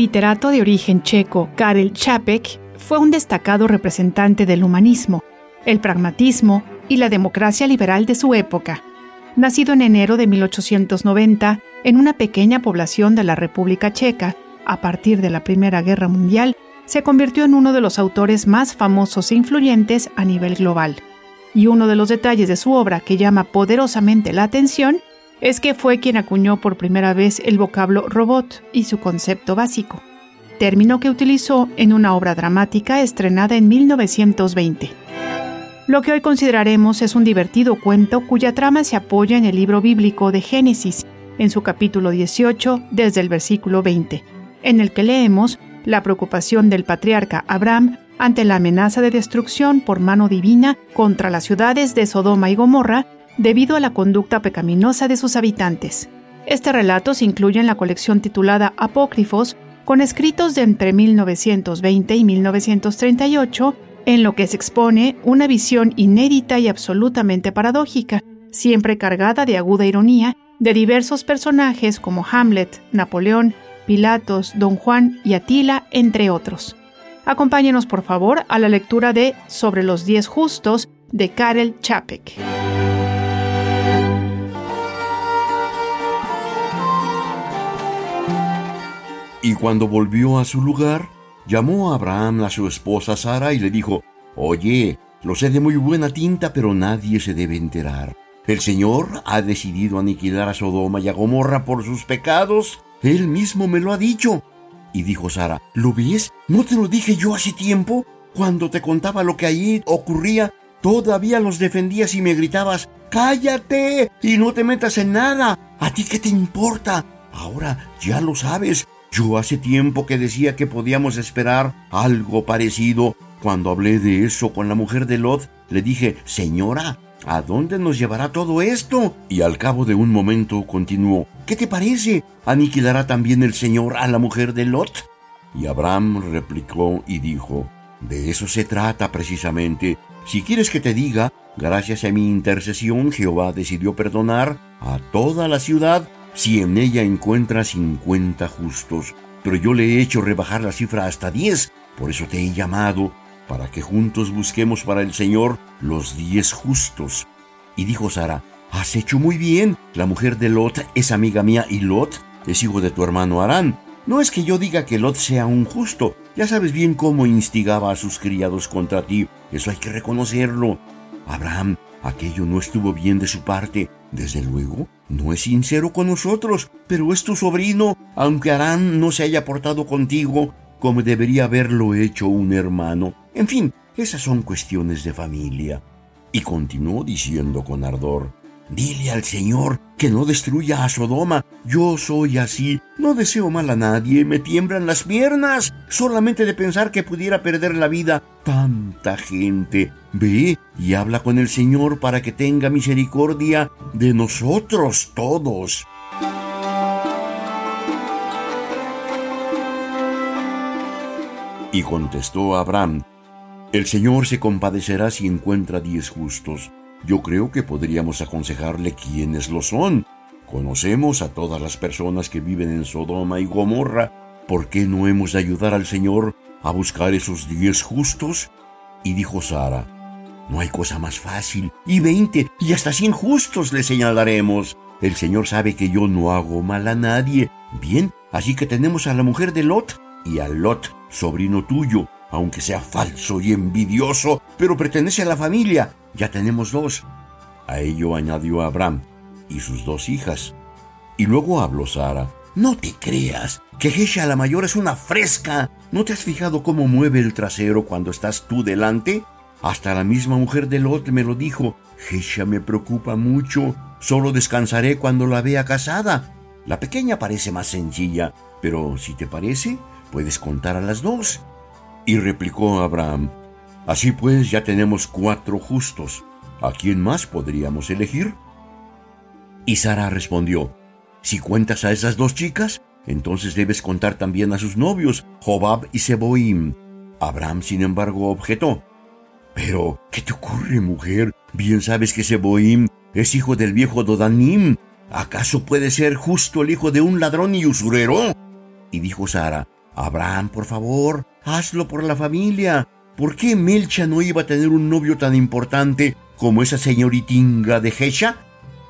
Literato de origen checo Karel Čapek fue un destacado representante del humanismo, el pragmatismo y la democracia liberal de su época. Nacido en enero de 1890 en una pequeña población de la República Checa, a partir de la Primera Guerra Mundial, se convirtió en uno de los autores más famosos e influyentes a nivel global. Y uno de los detalles de su obra que llama poderosamente la atención es que fue quien acuñó por primera vez el vocablo robot y su concepto básico, término que utilizó en una obra dramática estrenada en 1920. Lo que hoy consideraremos es un divertido cuento cuya trama se apoya en el libro bíblico de Génesis, en su capítulo 18, desde el versículo 20, en el que leemos la preocupación del patriarca Abraham ante la amenaza de destrucción por mano divina contra las ciudades de Sodoma y Gomorra debido a la conducta pecaminosa de sus habitantes. Este relato se incluye en la colección titulada Apócrifos, con escritos de entre 1920 y 1938, en lo que se expone una visión inédita y absolutamente paradójica, siempre cargada de aguda ironía, de diversos personajes como Hamlet, Napoleón, Pilatos, Don Juan y Atila, entre otros. Acompáñenos por favor a la lectura de Sobre los Diez Justos de Karel Čapek. Y cuando volvió a su lugar, llamó a Abraham a su esposa Sara y le dijo, Oye, lo sé de muy buena tinta, pero nadie se debe enterar. El Señor ha decidido aniquilar a Sodoma y a Gomorra por sus pecados. Él mismo me lo ha dicho. Y dijo Sara, ¿lo ves? ¿No te lo dije yo hace tiempo? Cuando te contaba lo que allí ocurría, todavía los defendías y me gritabas, cállate y no te metas en nada. ¿A ti qué te importa? Ahora ya lo sabes, yo hace tiempo que decía que podíamos esperar algo parecido. Cuando hablé de eso con la mujer de Lot, le dije, Señora, ¿a dónde nos llevará todo esto? Y al cabo de un momento continuó, ¿qué te parece? ¿Aniquilará también el Señor a la mujer de Lot? Y Abraham replicó y dijo, de eso se trata precisamente. Si quieres que te diga, gracias a mi intercesión Jehová decidió perdonar a toda la ciudad si en ella encuentra 50 justos, pero yo le he hecho rebajar la cifra hasta 10, por eso te he llamado, para que juntos busquemos para el Señor los 10 justos. Y dijo Sara, has hecho muy bien, la mujer de Lot es amiga mía y Lot es hijo de tu hermano Arán. No es que yo diga que Lot sea un justo, ya sabes bien cómo instigaba a sus criados contra ti, eso hay que reconocerlo. Abraham, aquello no estuvo bien de su parte, desde luego, no es sincero con nosotros, pero es tu sobrino, aunque Arán no se haya portado contigo como debería haberlo hecho un hermano. En fin, esas son cuestiones de familia. Y continuó diciendo con ardor, Dile al Señor que no destruya a Sodoma. Yo soy así. No deseo mal a nadie. Me tiemblan las piernas. Solamente de pensar que pudiera perder la vida tanta gente. Ve y habla con el Señor para que tenga misericordia de nosotros todos. Y contestó Abraham, El Señor se compadecerá si encuentra diez justos yo creo que podríamos aconsejarle quiénes lo son. Conocemos a todas las personas que viven en Sodoma y Gomorra. ¿Por qué no hemos de ayudar al Señor a buscar esos diez justos? Y dijo Sara, no hay cosa más fácil. Y veinte, y hasta cien justos le señalaremos. El Señor sabe que yo no hago mal a nadie. Bien, así que tenemos a la mujer de Lot y a Lot, sobrino tuyo, aunque sea falso y envidioso, pero pertenece a la familia. Ya tenemos dos. A ello añadió Abraham y sus dos hijas. Y luego habló Sara. No te creas, que Gesha la mayor es una fresca. ¿No te has fijado cómo mueve el trasero cuando estás tú delante? Hasta la misma mujer de Lot me lo dijo. Gesha me preocupa mucho. Solo descansaré cuando la vea casada. La pequeña parece más sencilla, pero si te parece, puedes contar a las dos. Y replicó Abraham, Así pues ya tenemos cuatro justos. ¿A quién más podríamos elegir? Y Sara respondió, Si cuentas a esas dos chicas, entonces debes contar también a sus novios, Jobab y Seboim. Abraham, sin embargo, objetó, Pero, ¿qué te ocurre, mujer? Bien sabes que Seboim es hijo del viejo Dodanim. ¿Acaso puede ser justo el hijo de un ladrón y usurero? Y dijo Sara, Abraham, por favor, hazlo por la familia. ¿Por qué Melcha no iba a tener un novio tan importante como esa señoritinga de Hesha?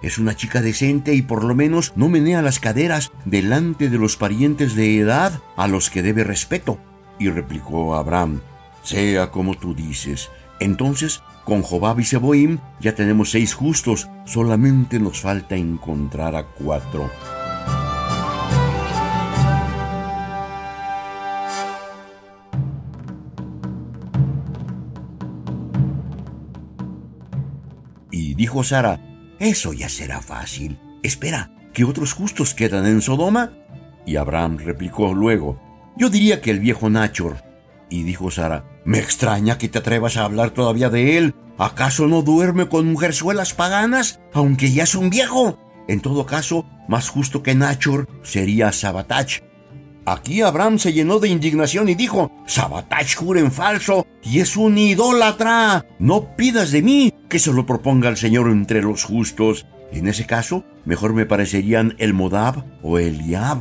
Es una chica decente y por lo menos no menea las caderas delante de los parientes de edad a los que debe respeto. Y replicó Abraham, sea como tú dices. Entonces, con Jobab y Seboim ya tenemos seis justos, solamente nos falta encontrar a cuatro. Dijo Sara, eso ya será fácil. Espera, ¿que otros justos quedan en Sodoma? Y Abraham replicó luego, yo diría que el viejo Nachor. Y dijo Sara, me extraña que te atrevas a hablar todavía de él. ¿Acaso no duerme con mujerzuelas paganas, aunque ya es un viejo? En todo caso, más justo que Nachor sería Sabatach. Aquí Abraham se llenó de indignación y dijo, Sabatach jura en falso y es un idólatra. No pidas de mí que se lo proponga el Señor entre los justos. En ese caso, mejor me parecerían el Modab o Eliab.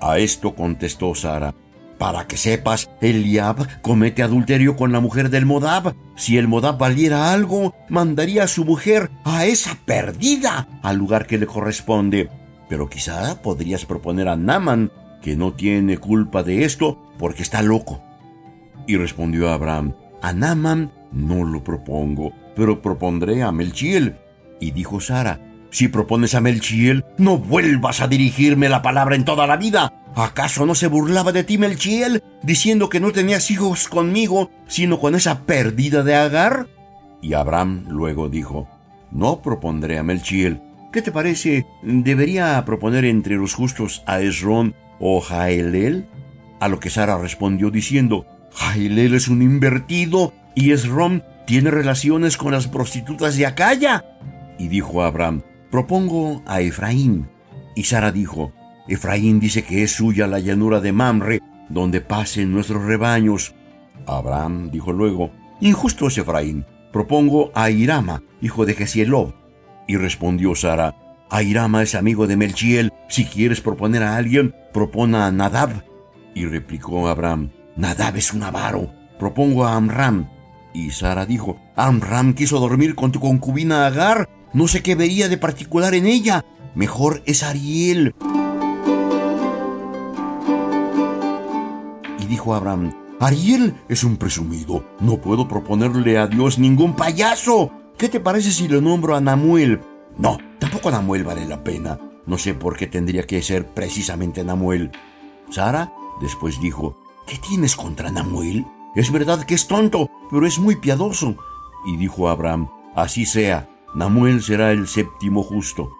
A esto contestó Sara, para que sepas, Eliab comete adulterio con la mujer del Modab. Si el Modab valiera algo, mandaría a su mujer, a esa perdida, al lugar que le corresponde. Pero quizá podrías proponer a Naman, que no tiene culpa de esto porque está loco. Y respondió Abraham, a Naman no lo propongo, pero propondré a Melchiel. Y dijo Sara, si propones a Melchiel, no vuelvas a dirigirme la palabra en toda la vida. ¿Acaso no se burlaba de ti Melchiel, diciendo que no tenías hijos conmigo, sino con esa pérdida de Agar? Y Abraham luego dijo, no propondré a Melchiel. ¿Qué te parece? ¿Debería proponer entre los justos a Esrón o Jaelel? A lo que Sara respondió diciendo, Jaelel es un invertido y Esrom tiene relaciones con las prostitutas de Acaya. Y dijo Abraham, propongo a Efraín. Y Sara dijo, Efraín dice que es suya la llanura de Mamre, donde pasen nuestros rebaños. Abraham dijo luego, injusto es Efraín, propongo a Irama, hijo de Gesielob. Y respondió Sara, Airama es amigo de Melchiel, si quieres proponer a alguien, propona a Nadab. Y replicó Abraham, Nadab es un avaro, propongo a Amram, y Sara dijo, Amram quiso dormir con tu concubina Agar, no sé qué vería de particular en ella, mejor es Ariel. Y dijo Abraham, Ariel es un presumido, no puedo proponerle a Dios ningún payaso. ¿Qué te parece si le nombro a Namuel? No, tampoco Namuel vale la pena. No sé por qué tendría que ser precisamente Namuel. Sara después dijo, ¿qué tienes contra Namuel? Es verdad que es tonto, pero es muy piadoso. Y dijo Abraham, Así sea, Namuel será el séptimo justo.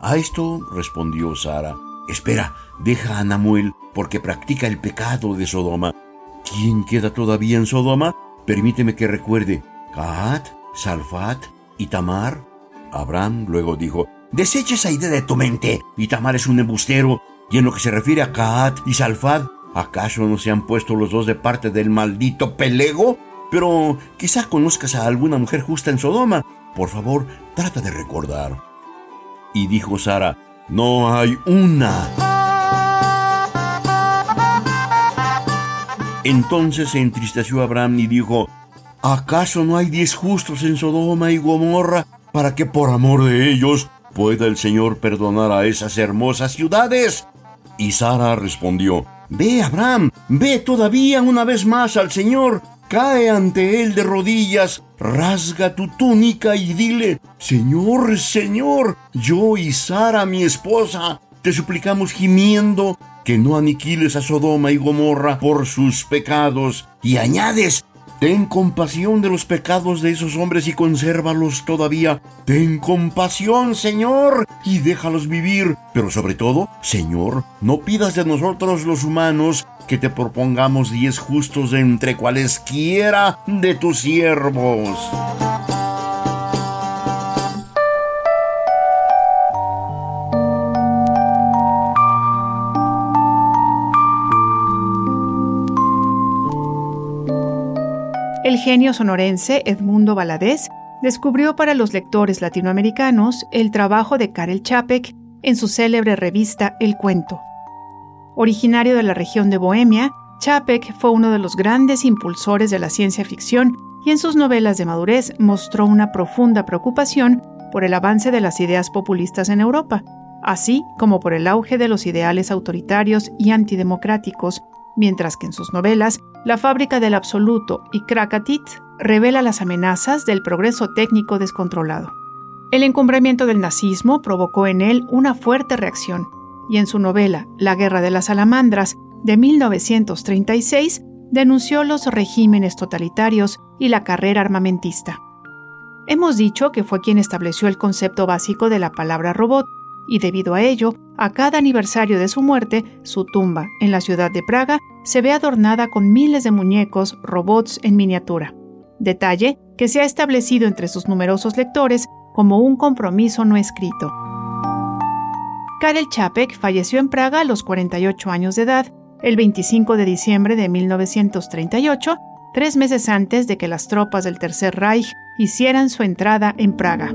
A esto respondió Sara, Espera, deja a Namuel, porque practica el pecado de Sodoma. ¿Quién queda todavía en Sodoma? Permíteme que recuerde. Caat, Salfat y Tamar. Abraham luego dijo, Desecha esa idea de tu mente. Y Tamar es un embustero. Y en lo que se refiere a Caat y Salfat, ¿Acaso no se han puesto los dos de parte del maldito Pelego? Pero quizá conozcas a alguna mujer justa en Sodoma. Por favor, trata de recordar. Y dijo Sara, no hay una. Entonces se entristeció Abraham y dijo, ¿acaso no hay diez justos en Sodoma y Gomorra para que por amor de ellos pueda el Señor perdonar a esas hermosas ciudades? Y Sara respondió, Ve, Abraham, ve todavía una vez más al Señor, cae ante Él de rodillas, rasga tu túnica y dile, Señor, Señor, yo y Sara, mi esposa, te suplicamos gimiendo que no aniquiles a Sodoma y Gomorra por sus pecados, y añades, ten compasión de los pecados de esos hombres y consérvalos todavía. Ten compasión, Señor, y déjalos vivir. Pero sobre todo, Señor, no pidas de nosotros los humanos que te propongamos diez justos entre cualesquiera de tus siervos. El genio sonorense Edmundo Valadez descubrió para los lectores latinoamericanos el trabajo de Karel Čapek en su célebre revista El Cuento. Originario de la región de Bohemia, Čapek fue uno de los grandes impulsores de la ciencia ficción y en sus novelas de madurez mostró una profunda preocupación por el avance de las ideas populistas en Europa, así como por el auge de los ideales autoritarios y antidemocráticos mientras que en sus novelas La fábrica del absoluto y Krakatit revela las amenazas del progreso técnico descontrolado. El encumbramiento del nazismo provocó en él una fuerte reacción, y en su novela La guerra de las salamandras de 1936 denunció los regímenes totalitarios y la carrera armamentista. Hemos dicho que fue quien estableció el concepto básico de la palabra robot, y debido a ello, a cada aniversario de su muerte, su tumba en la ciudad de Praga se ve adornada con miles de muñecos, robots en miniatura. Detalle que se ha establecido entre sus numerosos lectores como un compromiso no escrito. Karel Čapek falleció en Praga a los 48 años de edad, el 25 de diciembre de 1938, tres meses antes de que las tropas del Tercer Reich hicieran su entrada en Praga.